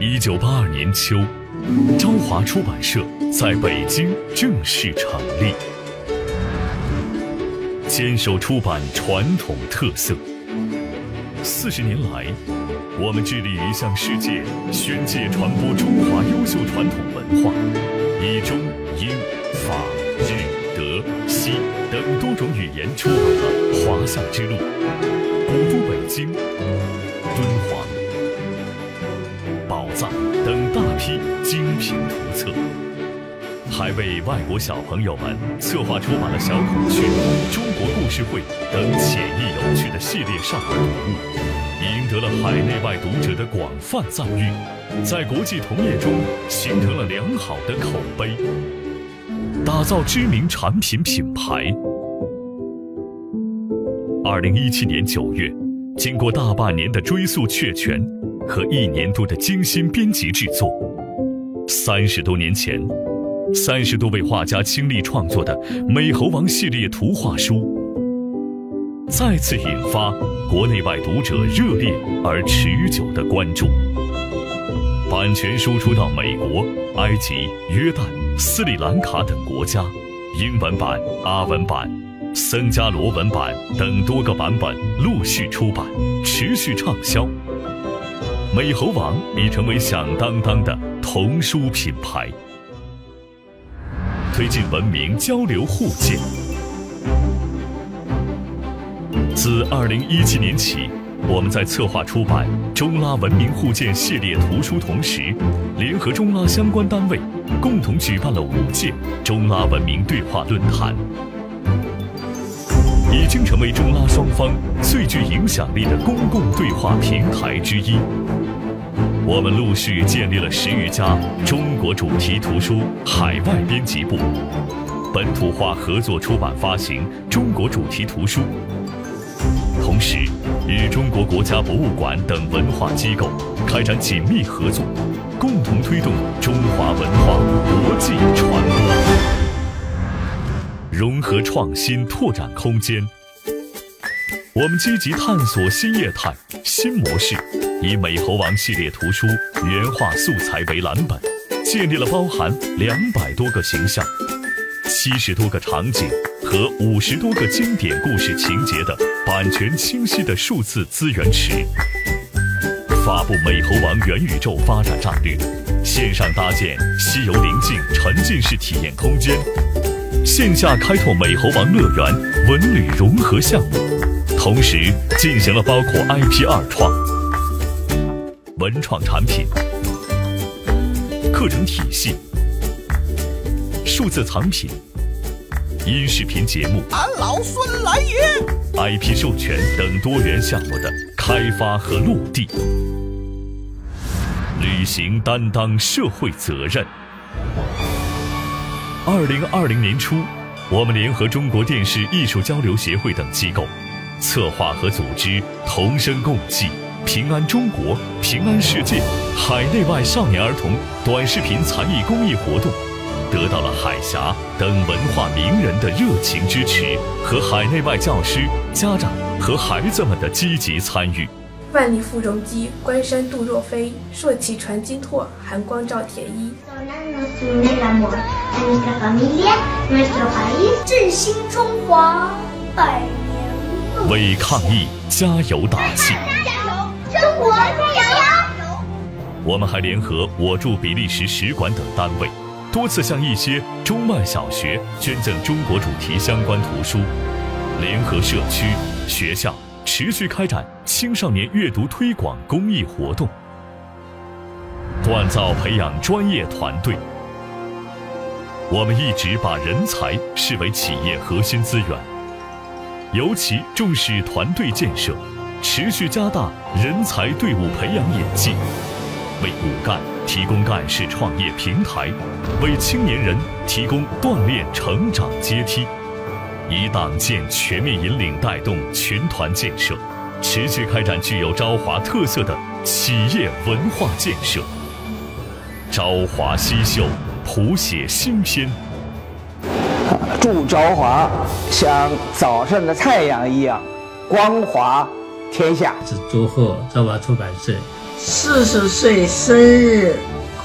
一九八二年秋，朝华出版社在北京正式成立，坚守出版传统特色。四十年来，我们致力于向世界宣介传播中华优秀传统文化，以中、英、法、日、德、西等多种语言出版了《华夏之路》《古都北京》《敦煌》《藏》等大批精品图册，还为外国小朋友们策划出版了《小孔雀》《中国故事会》等浅易有趣的系列少儿读物。赢得了海内外读者的广泛赞誉，在国际同业中形成了良好的口碑，打造知名产品品牌。二零一七年九月，经过大半年的追溯确权和一年多的精心编辑制作，三十多年前，三十多位画家倾力创作的《美猴王》系列图画书。再次引发国内外读者热烈而持久的关注。版权输出到美国、埃及、约旦、斯里兰卡等国家，英文版、阿文版、僧伽罗文版等多个版本陆续出版，持续畅销。美猴王已成为响当当的童书品牌，推进文明交流互鉴。自二零一七年起，我们在策划出版中拉文明互鉴系列图书同时，联合中拉相关单位，共同举办了五届中拉文明对话论坛，已经成为中拉双方最具影响力的公共对话平台之一。我们陆续建立了十余家中国主题图书海外编辑部，本土化合作出版发行中国主题图书。同时，与中国国家博物馆等文化机构开展紧密合作，共同推动中华文化国际传，融合创新，拓展空间。我们积极探索新业态、新模式，以《美猴王》系列图书原画素材为蓝本，建立了包含两百多个形象。七十多个场景和五十多个经典故事情节的版权清晰的数字资源池，发布美猴王元宇宙发展战略，线上搭建西游灵境沉浸式体验空间，线下开拓美猴王乐园文旅融合项目，同时进行了包括 IP 二创、文创产品、课程体系。数字藏品、音视频节目、俺老孙来也！IP 授权等多元项目的开发和落地，履行担当社会责任。二零二零年初，我们联合中国电视艺术交流协会等机构，策划和组织“同声共济，平安中国，平安世界”海内外少年儿童短视频才艺公益活动。得到了海峡等文化名人的热情支持和海内外教师、家长和孩子们的积极参与。万里赴戎机，关山度若飞；朔气传金柝，寒光照铁衣。振兴中华，百年为抗疫加油打气！加油，中国加油！我们还联合我驻比利时使馆等单位。多次向一些中外小学捐赠中国主题相关图书，联合社区、学校持续开展青少年阅读推广公益活动，锻造培养专业团队。我们一直把人才视为企业核心资源，尤其重视团队建设，持续加大人才队伍培养演进，为骨干。提供干事创业平台，为青年人提供锻炼成长阶梯，以党建全面引领带动群团建设，持续开展具有朝华特色的企业文化建设。朝华西秀，谱写新篇。祝朝华像早上的太阳一样光华天下。是祝贺朝华出版社。四十岁生日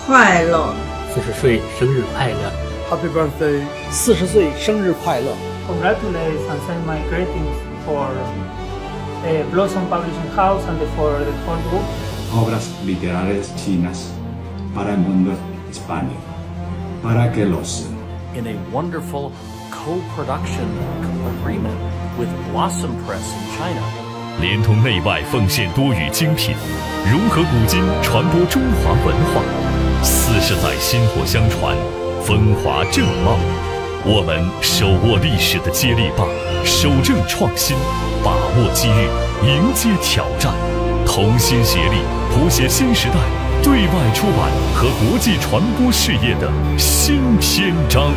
快乐！四十岁生日快乐！Happy birthday！四十岁生日快乐！Congratulations and send my greetings for Blossom Publishing House and for the whole group. Obras literarias chinas para el mundo hispánico, para que los in a wonderful co-production agreement with Blossom Press in China. 连同内外奉献多语精品，融合古今，传播中华文化。四十载薪火相传，风华正茂。我们手握历史的接力棒，守正创新，把握机遇，迎接挑战，同心协力，谱写新时代对外出版和国际传播事业的新篇章。